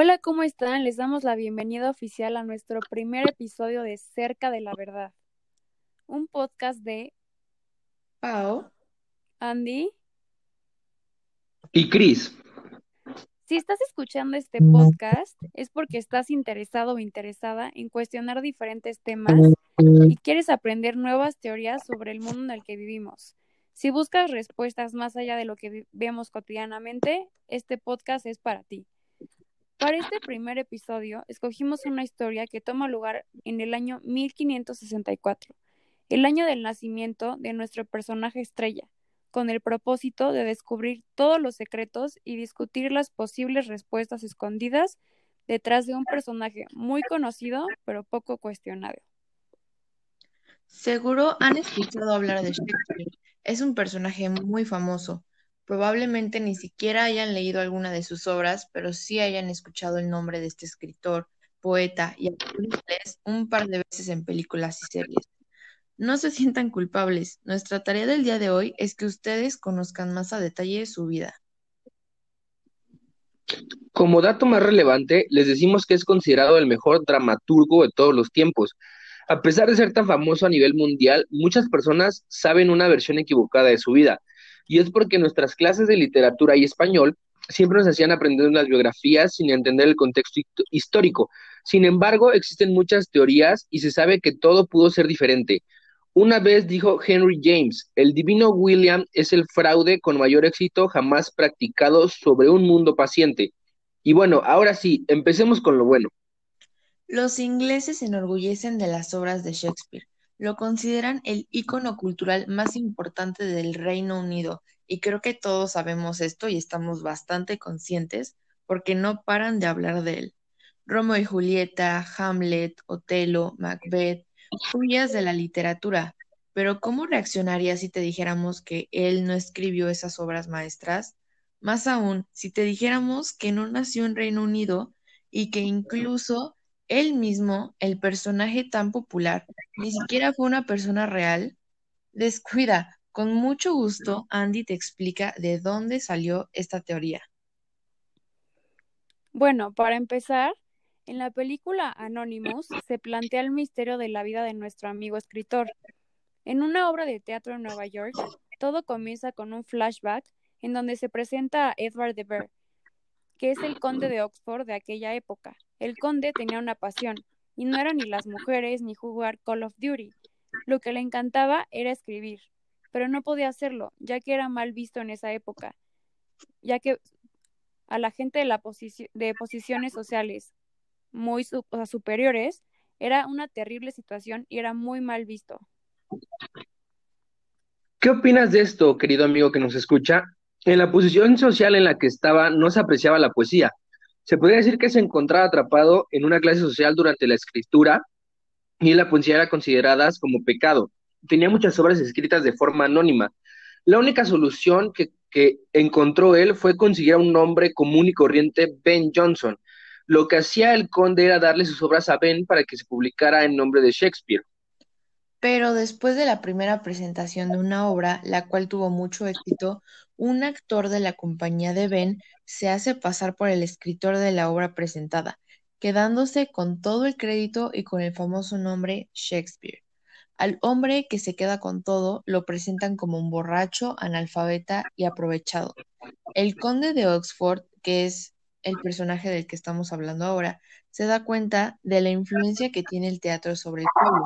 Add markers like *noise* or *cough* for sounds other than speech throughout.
Hola, ¿cómo están? Les damos la bienvenida oficial a nuestro primer episodio de Cerca de la Verdad, un podcast de Pau. Andy. Y Cris. Si estás escuchando este podcast es porque estás interesado o interesada en cuestionar diferentes temas y quieres aprender nuevas teorías sobre el mundo en el que vivimos. Si buscas respuestas más allá de lo que vemos cotidianamente, este podcast es para ti. Para este primer episodio, escogimos una historia que toma lugar en el año 1564, el año del nacimiento de nuestro personaje estrella, con el propósito de descubrir todos los secretos y discutir las posibles respuestas escondidas detrás de un personaje muy conocido pero poco cuestionado. Seguro han escuchado hablar de Shakespeare. Es un personaje muy famoso. Probablemente ni siquiera hayan leído alguna de sus obras, pero sí hayan escuchado el nombre de este escritor, poeta y actor un par de veces en películas y series. No se sientan culpables. Nuestra tarea del día de hoy es que ustedes conozcan más a detalle su vida. Como dato más relevante, les decimos que es considerado el mejor dramaturgo de todos los tiempos. A pesar de ser tan famoso a nivel mundial, muchas personas saben una versión equivocada de su vida y es porque nuestras clases de literatura y español siempre nos hacían aprender las biografías sin entender el contexto histórico. Sin embargo, existen muchas teorías y se sabe que todo pudo ser diferente. Una vez dijo Henry James, el divino William es el fraude con mayor éxito jamás practicado sobre un mundo paciente. Y bueno, ahora sí, empecemos con lo bueno. Los ingleses se enorgullecen de las obras de Shakespeare. Lo consideran el ícono cultural más importante del Reino Unido y creo que todos sabemos esto y estamos bastante conscientes porque no paran de hablar de él. Romeo y Julieta, Hamlet, Otelo, Macbeth, joyas de la literatura. Pero ¿cómo reaccionarías si te dijéramos que él no escribió esas obras maestras? Más aún, si te dijéramos que no nació en Reino Unido y que incluso él mismo, el personaje tan popular, ni siquiera fue una persona real. Descuida, con mucho gusto Andy te explica de dónde salió esta teoría. Bueno, para empezar, en la película Anonymous se plantea el misterio de la vida de nuestro amigo escritor. En una obra de teatro en Nueva York, todo comienza con un flashback en donde se presenta a Edward de Vere, que es el conde de Oxford de aquella época. El conde tenía una pasión, y no eran ni las mujeres ni jugar Call of Duty. Lo que le encantaba era escribir, pero no podía hacerlo, ya que era mal visto en esa época, ya que a la gente de, la de posiciones sociales muy superiores era una terrible situación y era muy mal visto. ¿Qué opinas de esto, querido amigo que nos escucha? En la posición social en la que estaba no se apreciaba la poesía, se podría decir que se encontraba atrapado en una clase social durante la escritura y la poesía era considerada como pecado. Tenía muchas obras escritas de forma anónima. La única solución que, que encontró él fue conseguir un nombre común y corriente, Ben Jonson. Lo que hacía el conde era darle sus obras a Ben para que se publicara en nombre de Shakespeare. Pero después de la primera presentación de una obra, la cual tuvo mucho éxito, un actor de la compañía de Ben se hace pasar por el escritor de la obra presentada, quedándose con todo el crédito y con el famoso nombre Shakespeare. Al hombre que se queda con todo lo presentan como un borracho, analfabeta y aprovechado. El conde de Oxford, que es el personaje del que estamos hablando ahora, se da cuenta de la influencia que tiene el teatro sobre el pueblo,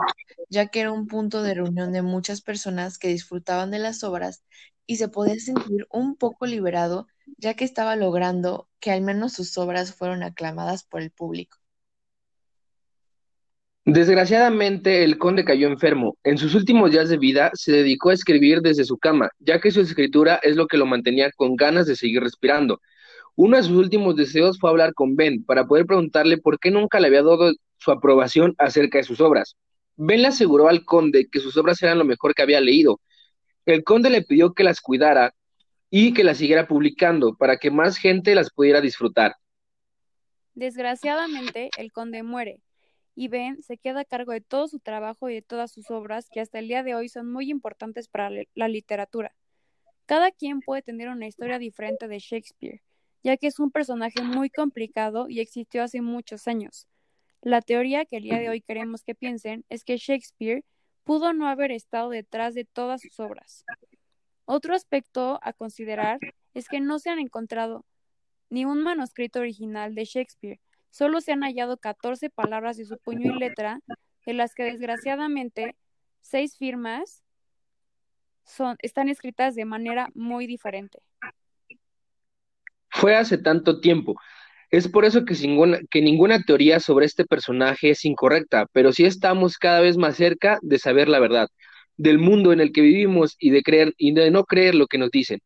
ya que era un punto de reunión de muchas personas que disfrutaban de las obras y se podía sentir un poco liberado, ya que estaba logrando que al menos sus obras fueron aclamadas por el público. Desgraciadamente, el conde cayó enfermo. En sus últimos días de vida se dedicó a escribir desde su cama, ya que su escritura es lo que lo mantenía con ganas de seguir respirando. Uno de sus últimos deseos fue hablar con Ben para poder preguntarle por qué nunca le había dado su aprobación acerca de sus obras. Ben le aseguró al conde que sus obras eran lo mejor que había leído. El conde le pidió que las cuidara y que las siguiera publicando para que más gente las pudiera disfrutar. Desgraciadamente, el conde muere y Ben se queda a cargo de todo su trabajo y de todas sus obras que hasta el día de hoy son muy importantes para la literatura. Cada quien puede tener una historia diferente de Shakespeare, ya que es un personaje muy complicado y existió hace muchos años. La teoría que el día de hoy queremos que piensen es que Shakespeare pudo no haber estado detrás de todas sus obras. Otro aspecto a considerar es que no se han encontrado ni un manuscrito original de Shakespeare, solo se han hallado 14 palabras de su puño y letra, de las que desgraciadamente seis firmas están escritas de manera muy diferente. Fue hace tanto tiempo. Es por eso que ninguna, que ninguna teoría sobre este personaje es incorrecta, pero sí estamos cada vez más cerca de saber la verdad, del mundo en el que vivimos y de creer y de no creer lo que nos dicen.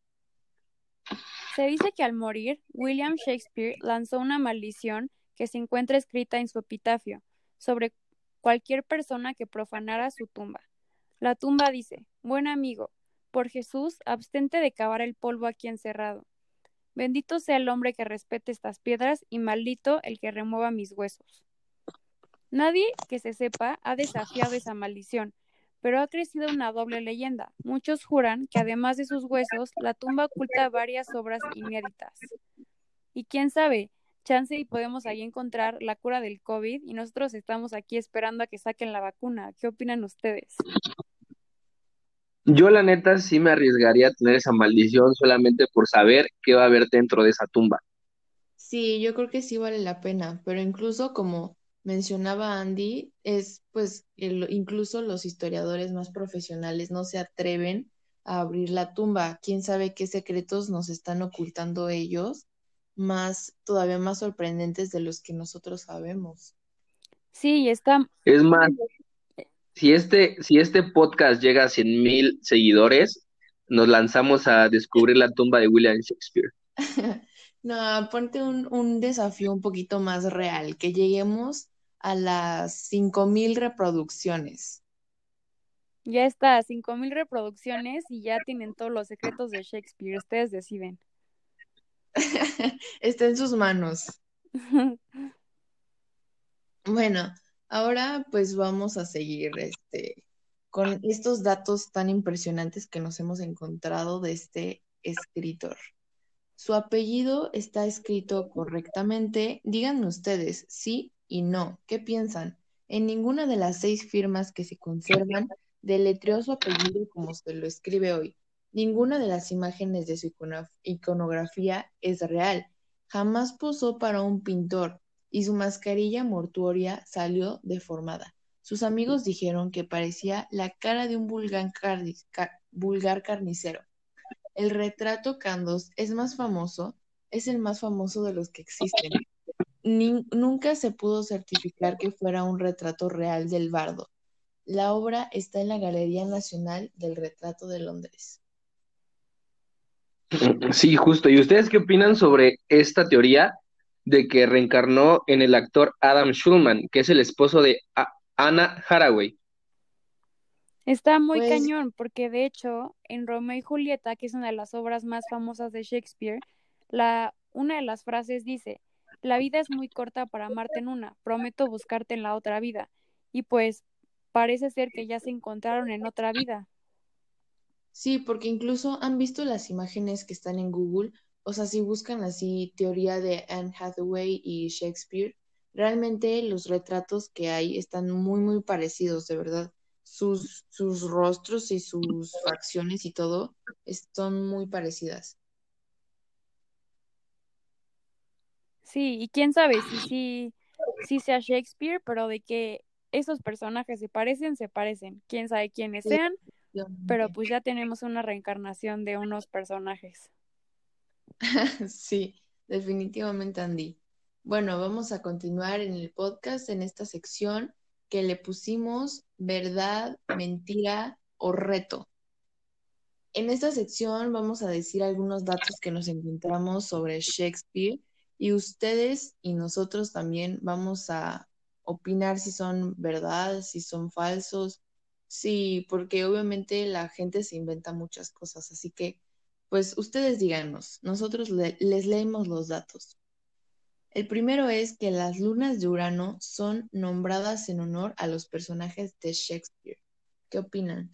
Se dice que al morir, William Shakespeare lanzó una maldición que se encuentra escrita en su epitafio sobre cualquier persona que profanara su tumba. La tumba dice, Buen amigo, por Jesús, abstente de cavar el polvo aquí encerrado. Bendito sea el hombre que respete estas piedras y maldito el que remueva mis huesos. Nadie que se sepa ha desafiado esa maldición, pero ha crecido una doble leyenda. Muchos juran que además de sus huesos, la tumba oculta varias obras inéditas. Y quién sabe, chance y podemos ahí encontrar la cura del COVID y nosotros estamos aquí esperando a que saquen la vacuna. ¿Qué opinan ustedes? Yo la neta sí me arriesgaría a tener esa maldición solamente por saber qué va a haber dentro de esa tumba. Sí, yo creo que sí vale la pena, pero incluso como mencionaba Andy, es pues incluso los historiadores más profesionales no se atreven a abrir la tumba. ¿Quién sabe qué secretos nos están ocultando ellos? más, todavía más sorprendentes de los que nosotros sabemos. Sí, está. Es más, si este, si este podcast llega a cien mil seguidores, nos lanzamos a descubrir la tumba de William Shakespeare. *laughs* no, ponte un, un desafío un poquito más real, que lleguemos a las cinco mil reproducciones. Ya está, cinco mil reproducciones y ya tienen todos los secretos de Shakespeare. Ustedes deciden. *laughs* Está en sus manos. *laughs* bueno, ahora pues vamos a seguir este, con estos datos tan impresionantes que nos hemos encontrado de este escritor. Su apellido está escrito correctamente. Díganme ustedes, sí y no. ¿Qué piensan? En ninguna de las seis firmas que se conservan deletreó su apellido como se lo escribe hoy. Ninguna de las imágenes de su iconografía es real. Jamás posó para un pintor y su mascarilla mortuoria salió deformada. Sus amigos dijeron que parecía la cara de un vulgar, carnicero. El retrato Candos es más famoso, es el más famoso de los que existen. nunca se pudo certificar que fuera un retrato real del bardo. La obra está en la Galería Nacional del Retrato de Londres. Sí, justo. ¿Y ustedes qué opinan sobre esta teoría de que reencarnó en el actor Adam Schulman, que es el esposo de Anna Haraway? Está muy pues cañón, porque de hecho, en Romeo y Julieta, que es una de las obras más famosas de Shakespeare, la, una de las frases dice, la vida es muy corta para amarte en una, prometo buscarte en la otra vida. Y pues parece ser que ya se encontraron en otra vida. Sí, porque incluso han visto las imágenes que están en Google, o sea, si buscan así teoría de Anne Hathaway y Shakespeare, realmente los retratos que hay están muy, muy parecidos, de verdad. Sus, sus rostros y sus facciones y todo están muy parecidas. Sí, y quién sabe si, si, si sea Shakespeare, pero de que esos personajes se parecen, se parecen. Quién sabe quiénes sean, pero pues ya tenemos una reencarnación de unos personajes. *laughs* sí, definitivamente Andy. Bueno, vamos a continuar en el podcast en esta sección que le pusimos verdad, mentira o reto. En esta sección vamos a decir algunos datos que nos encontramos sobre Shakespeare y ustedes y nosotros también vamos a opinar si son verdad, si son falsos, Sí, porque obviamente la gente se inventa muchas cosas, así que pues ustedes díganos, nosotros les leemos los datos. El primero es que las lunas de Urano son nombradas en honor a los personajes de Shakespeare. ¿Qué opinan?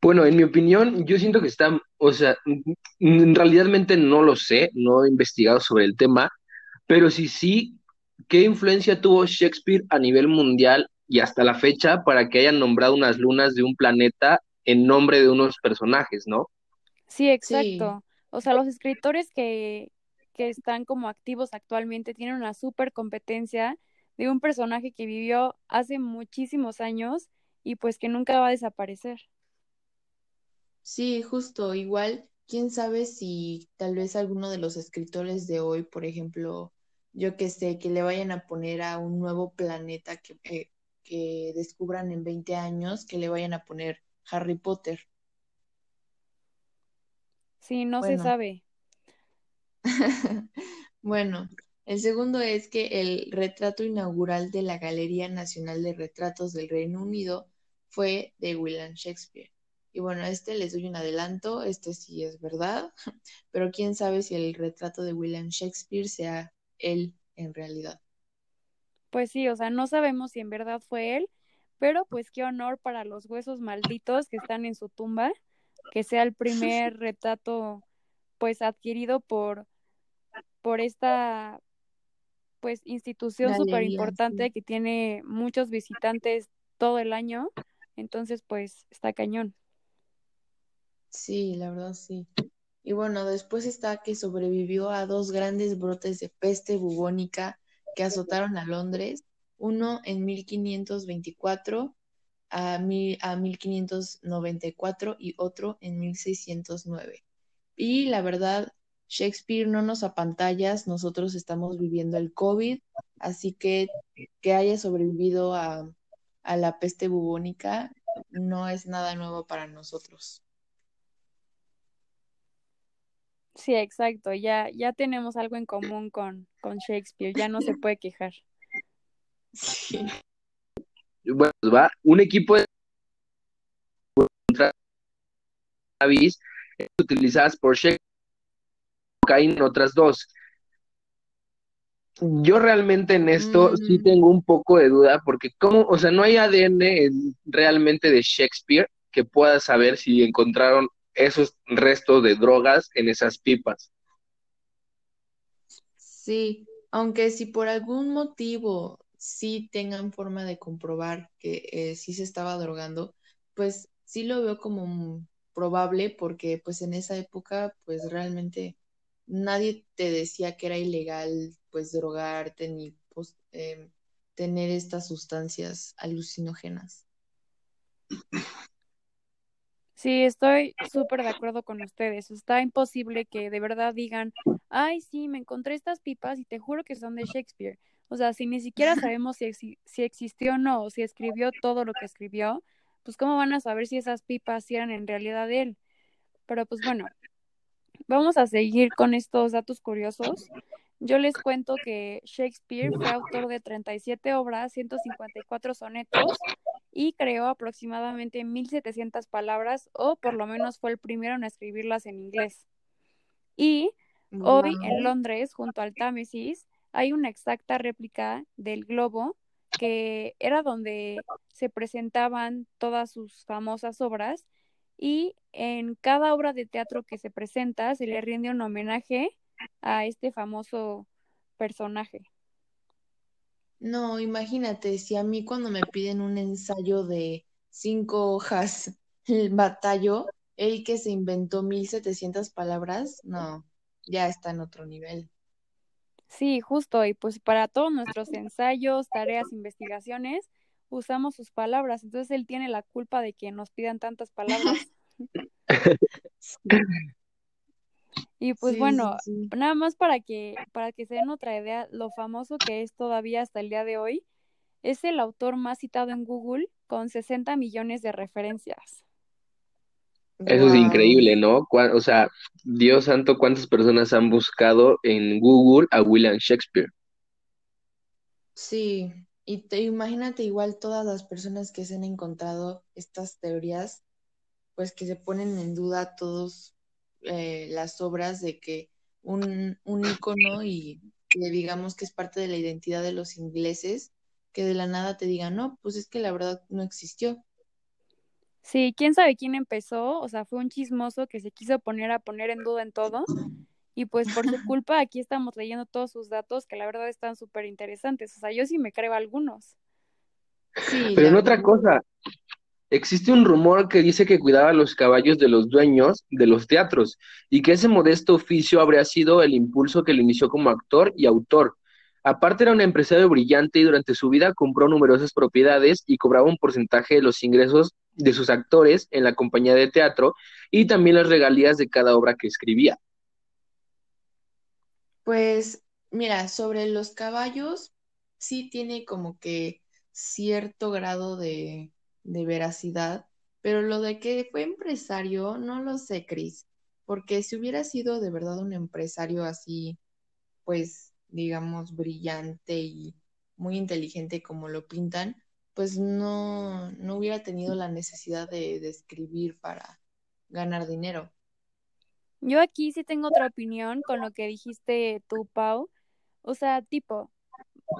Bueno, en mi opinión, yo siento que está o sea, realmente no lo sé, no he investigado sobre el tema, pero sí, sí, ¿qué influencia tuvo Shakespeare a nivel mundial y hasta la fecha para que hayan nombrado unas lunas de un planeta en nombre de unos personajes, ¿no? Sí, exacto. O sea, los escritores que, que están como activos actualmente tienen una súper competencia de un personaje que vivió hace muchísimos años y pues que nunca va a desaparecer. Sí, justo, igual, quién sabe si tal vez alguno de los escritores de hoy, por ejemplo, yo que sé, que le vayan a poner a un nuevo planeta que, eh, que descubran en 20 años, que le vayan a poner Harry Potter. Sí, no se sabe. *laughs* bueno, el segundo es que el retrato inaugural de la Galería Nacional de Retratos del Reino Unido fue de William Shakespeare. Y bueno, este les doy un adelanto, este sí es verdad, *laughs* pero quién sabe si el retrato de William Shakespeare sea él en realidad. Pues sí, o sea, no sabemos si en verdad fue él, pero pues qué honor para los huesos malditos que están en su tumba, que sea el primer retrato pues adquirido por por esta pues institución súper importante que tiene muchos visitantes todo el año, entonces pues está cañón. Sí, la verdad sí. Y bueno, después está que sobrevivió a dos grandes brotes de peste bubónica que azotaron a Londres, uno en 1524 a, mil, a 1594 y otro en 1609. Y la verdad, Shakespeare no nos apantallas, nosotros estamos viviendo el COVID, así que que haya sobrevivido a, a la peste bubónica no es nada nuevo para nosotros. Sí, exacto, ya, ya tenemos algo en común con, con Shakespeare, ya no se puede quejar. Sí. Bueno, pues va, un equipo de utilizadas por Shakespeare en otras dos. Yo realmente en esto sí mm. tengo un poco de duda porque como, o sea, no hay ADN realmente de Shakespeare que pueda saber si encontraron esos restos de drogas en esas pipas. Sí, aunque si por algún motivo sí tengan forma de comprobar que eh, sí se estaba drogando, pues sí lo veo como probable porque pues en esa época pues realmente nadie te decía que era ilegal pues drogarte ni pues, em, tener estas sustancias alucinógenas. Sí, estoy súper de acuerdo con ustedes. Está imposible que de verdad digan, ay, sí, me encontré estas pipas y te juro que son de Shakespeare. O sea, si ni siquiera sabemos si, si existió o no, o si escribió todo lo que escribió, pues cómo van a saber si esas pipas eran en realidad de él. Pero pues bueno, Vamos a seguir con estos datos curiosos. Yo les cuento que Shakespeare fue autor de 37 obras, 154 sonetos y creó aproximadamente 1700 palabras, o por lo menos fue el primero en escribirlas en inglés. Y hoy en Londres, junto al Támesis, hay una exacta réplica del globo que era donde se presentaban todas sus famosas obras y en cada obra de teatro que se presenta se le rinde un homenaje a este famoso personaje. No, imagínate, si a mí cuando me piden un ensayo de cinco hojas, *laughs* el batallo, el que se inventó 1700 palabras, no, ya está en otro nivel. Sí, justo, y pues para todos nuestros ensayos, tareas, investigaciones, usamos sus palabras, entonces él tiene la culpa de que nos pidan tantas palabras. *laughs* Y pues bueno, nada más para que, para que se den otra idea, lo famoso que es todavía hasta el día de hoy, es el autor más citado en Google con 60 millones de referencias. Eso es increíble, ¿no? O sea, Dios santo, ¿cuántas personas han buscado en Google a William Shakespeare? Sí, y te, imagínate igual todas las personas que se han encontrado estas teorías pues que se ponen en duda todas eh, las obras de que un, un icono y que digamos que es parte de la identidad de los ingleses, que de la nada te digan, no, pues es que la verdad no existió. Sí, quién sabe quién empezó, o sea, fue un chismoso que se quiso poner a poner en duda en todo. Y pues por su *laughs* culpa aquí estamos leyendo todos sus datos que la verdad están súper interesantes. O sea, yo sí me creo algunos. Sí, Pero en otra cosa, existe un rumor que dice que cuidaba los caballos de los dueños de los teatros y que ese modesto oficio habría sido el impulso que lo inició como actor y autor. Aparte era un empresario brillante y durante su vida compró numerosas propiedades y cobraba un porcentaje de los ingresos de sus actores en la compañía de teatro y también las regalías de cada obra que escribía. Pues mira, sobre los caballos, sí tiene como que cierto grado de, de veracidad, pero lo de que fue empresario, no lo sé, Cris, porque si hubiera sido de verdad un empresario así, pues digamos, brillante y muy inteligente como lo pintan, pues no, no hubiera tenido la necesidad de, escribir para ganar dinero. Yo aquí sí tengo otra opinión con lo que dijiste tú, Pau. O sea, tipo,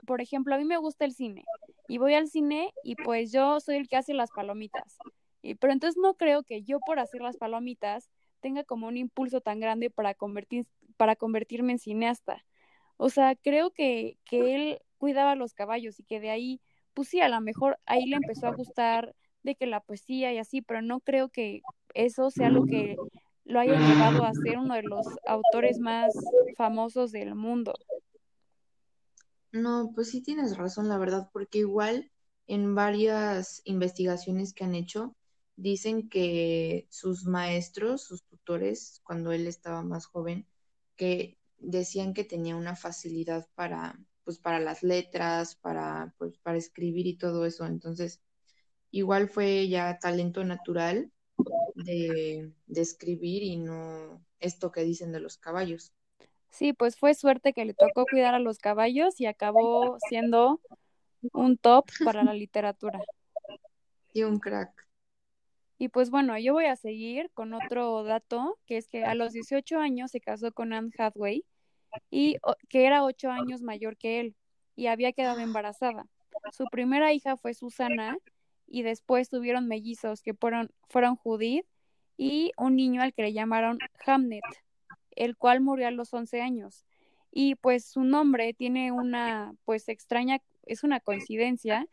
por ejemplo, a mí me gusta el cine y voy al cine y pues yo soy el que hace las palomitas. Y, pero entonces no creo que yo por hacer las palomitas tenga como un impulso tan grande para convertir, para convertirme en cineasta. O sea, creo que, que él cuidaba los caballos y que de ahí, pues sí, a lo mejor ahí le empezó a gustar de que la poesía y así, pero no creo que eso sea lo que lo haya llevado a ser uno de los autores más famosos del mundo. No, pues sí tienes razón, la verdad, porque igual en varias investigaciones que han hecho, dicen que sus maestros, sus tutores, cuando él estaba más joven, que decían que tenía una facilidad para, pues, para las letras, para, pues, para escribir y todo eso. Entonces, igual fue ya talento natural de, de escribir y no esto que dicen de los caballos. Sí, pues fue suerte que le tocó cuidar a los caballos y acabó siendo un top para la literatura. *laughs* Y un crack. Y pues bueno, yo voy a seguir con otro dato, que es que a los 18 años se casó con Anne Hathaway y que era 8 años mayor que él y había quedado embarazada. Su primera hija fue Susana y después tuvieron mellizos que fueron, fueron Judith y un niño al que le llamaron Hamnet, el cual murió a los 11 años. Y pues su nombre tiene una pues extraña, es una coincidencia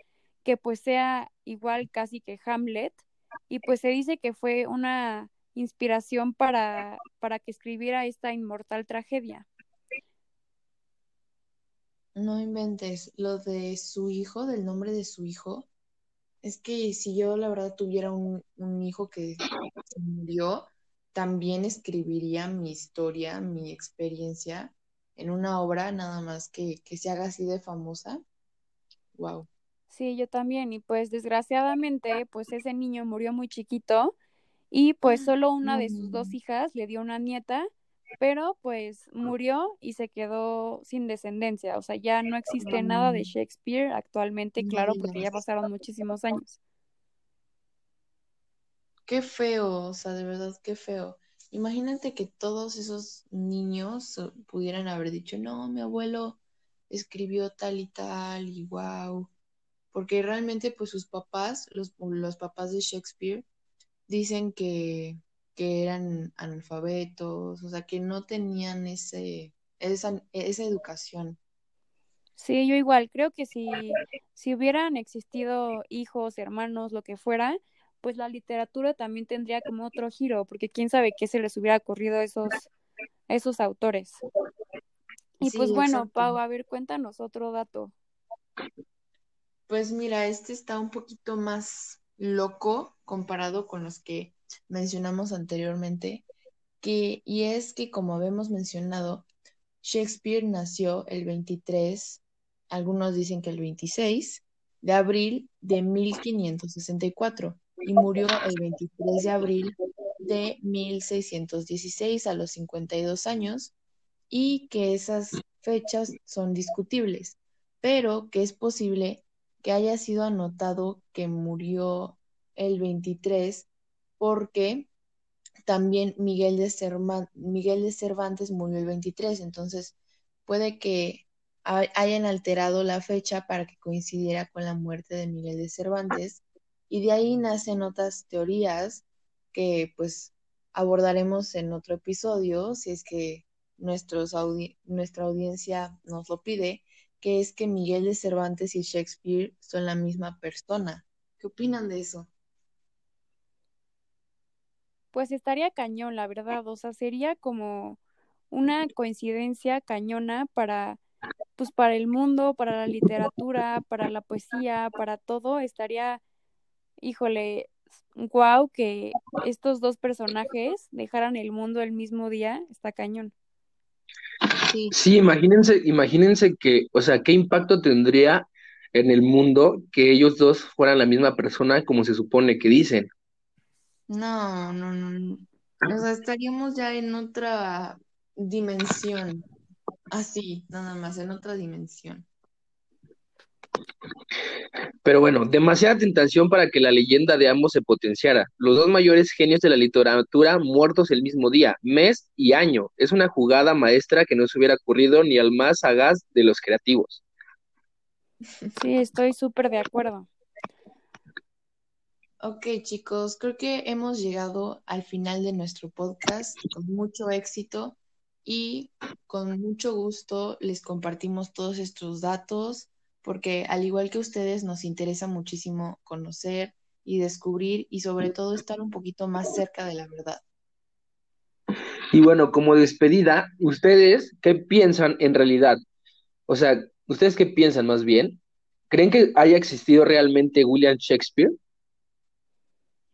que pues sea igual casi que Hamlet y pues se dice que fue una inspiración para, para que escribiera esta inmortal tragedia. No inventes lo de su hijo, del nombre de su hijo. Es que si yo la verdad tuviera un, un hijo que se murió, también escribiría mi historia, mi experiencia en una obra, nada más que, que se haga así de famosa. Wow. Sí, yo también. Y pues desgraciadamente, pues ese niño murió muy chiquito y pues solo una de sus dos hijas le dio una nieta, pero pues murió y se quedó sin descendencia. O sea, ya no existe nada de Shakespeare actualmente, claro, porque ya pasaron muchísimos *laughs* años. Qué feo, o sea, de verdad, qué feo. Imagínate que todos esos niños eh, pudieran haber dicho, no, mi abuelo escribió tal y tal, y wow. Porque realmente, pues sus papás, los, los papás de Shakespeare, dicen que, que eran analfabetos, o sea, que no tenían ese, esa, esa educación. Sí, yo igual, creo que si, si hubieran existido hijos, hermanos, lo que fuera, pues la literatura también tendría como otro giro, porque quién sabe qué se les hubiera ocurrido a esos, a esos autores. Y pues bueno, exacto. Pau, a ver, cuéntanos otro dato. Pues mira, este está un poquito más loco comparado con los que mencionamos anteriormente, que, y es que como habíamos mencionado, Shakespeare nació el 23, algunos dicen que el 26 de abril de 1564 y murió el 23 de abril de 1616 a los 52 años y que esas fechas son discutibles, pero que es posible que haya sido anotado que murió el 23 porque también Miguel de, Miguel de Cervantes murió el 23, entonces puede que ha- hayan alterado la fecha para que coincidiera con la muerte de Miguel de Cervantes Y de ahí nacen otras teorías que pues abordaremos en otro episodio, si es que nuestros nuestra audiencia nos lo pide, que es que Miguel de Cervantes y Shakespeare son la misma persona. ¿Qué opinan de eso? Pues estaría cañón, la verdad. O sea, sería como una coincidencia cañona para, pues, para el mundo, para la literatura, para la poesía, para todo. Estaría, híjole, guau que estos dos personajes dejaran el mundo el mismo día. Está cañón. Sí. sí, imagínense, imagínense que, o sea, qué impacto tendría en el mundo que ellos dos fueran la misma persona como se supone que dicen. No, no, no. O sea, estaríamos ya en otra dimensión. Así, nada más, en otra dimensión. Pero bueno, demasiada tentación para que la leyenda de ambos se potenciara. Los dos mayores genios de la literatura muertos el mismo día, mes y año. Es una jugada maestra que no se hubiera ocurrido ni al más sagaz de los creativos. Sí, estoy súper de acuerdo. Ok, chicos, creo que hemos llegado al final de nuestro podcast con mucho éxito y con mucho gusto les compartimos todos estos datos porque al igual que ustedes nos interesa muchísimo conocer y descubrir y sobre todo estar un poquito más cerca de la verdad. Y bueno, como despedida, ¿ustedes qué piensan en realidad? O sea, ¿ustedes qué piensan más bien? ¿Creen que haya existido realmente William Shakespeare?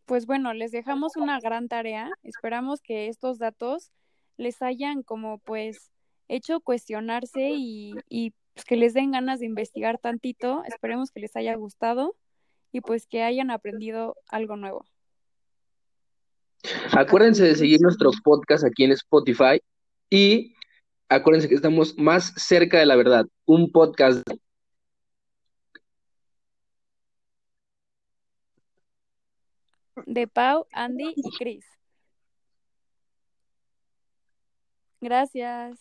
Pues bueno, les dejamos una gran tarea. Esperamos que estos datos les hayan como pues hecho cuestionarse y, y pues, que les den ganas de investigar tantito. Esperemos que les haya gustado y pues que hayan aprendido algo nuevo. Acuérdense de seguir nuestro podcast aquí en Spotify y acuérdense que estamos más cerca de la verdad. Un podcast. De Pau, Andy y Chris. Gracias.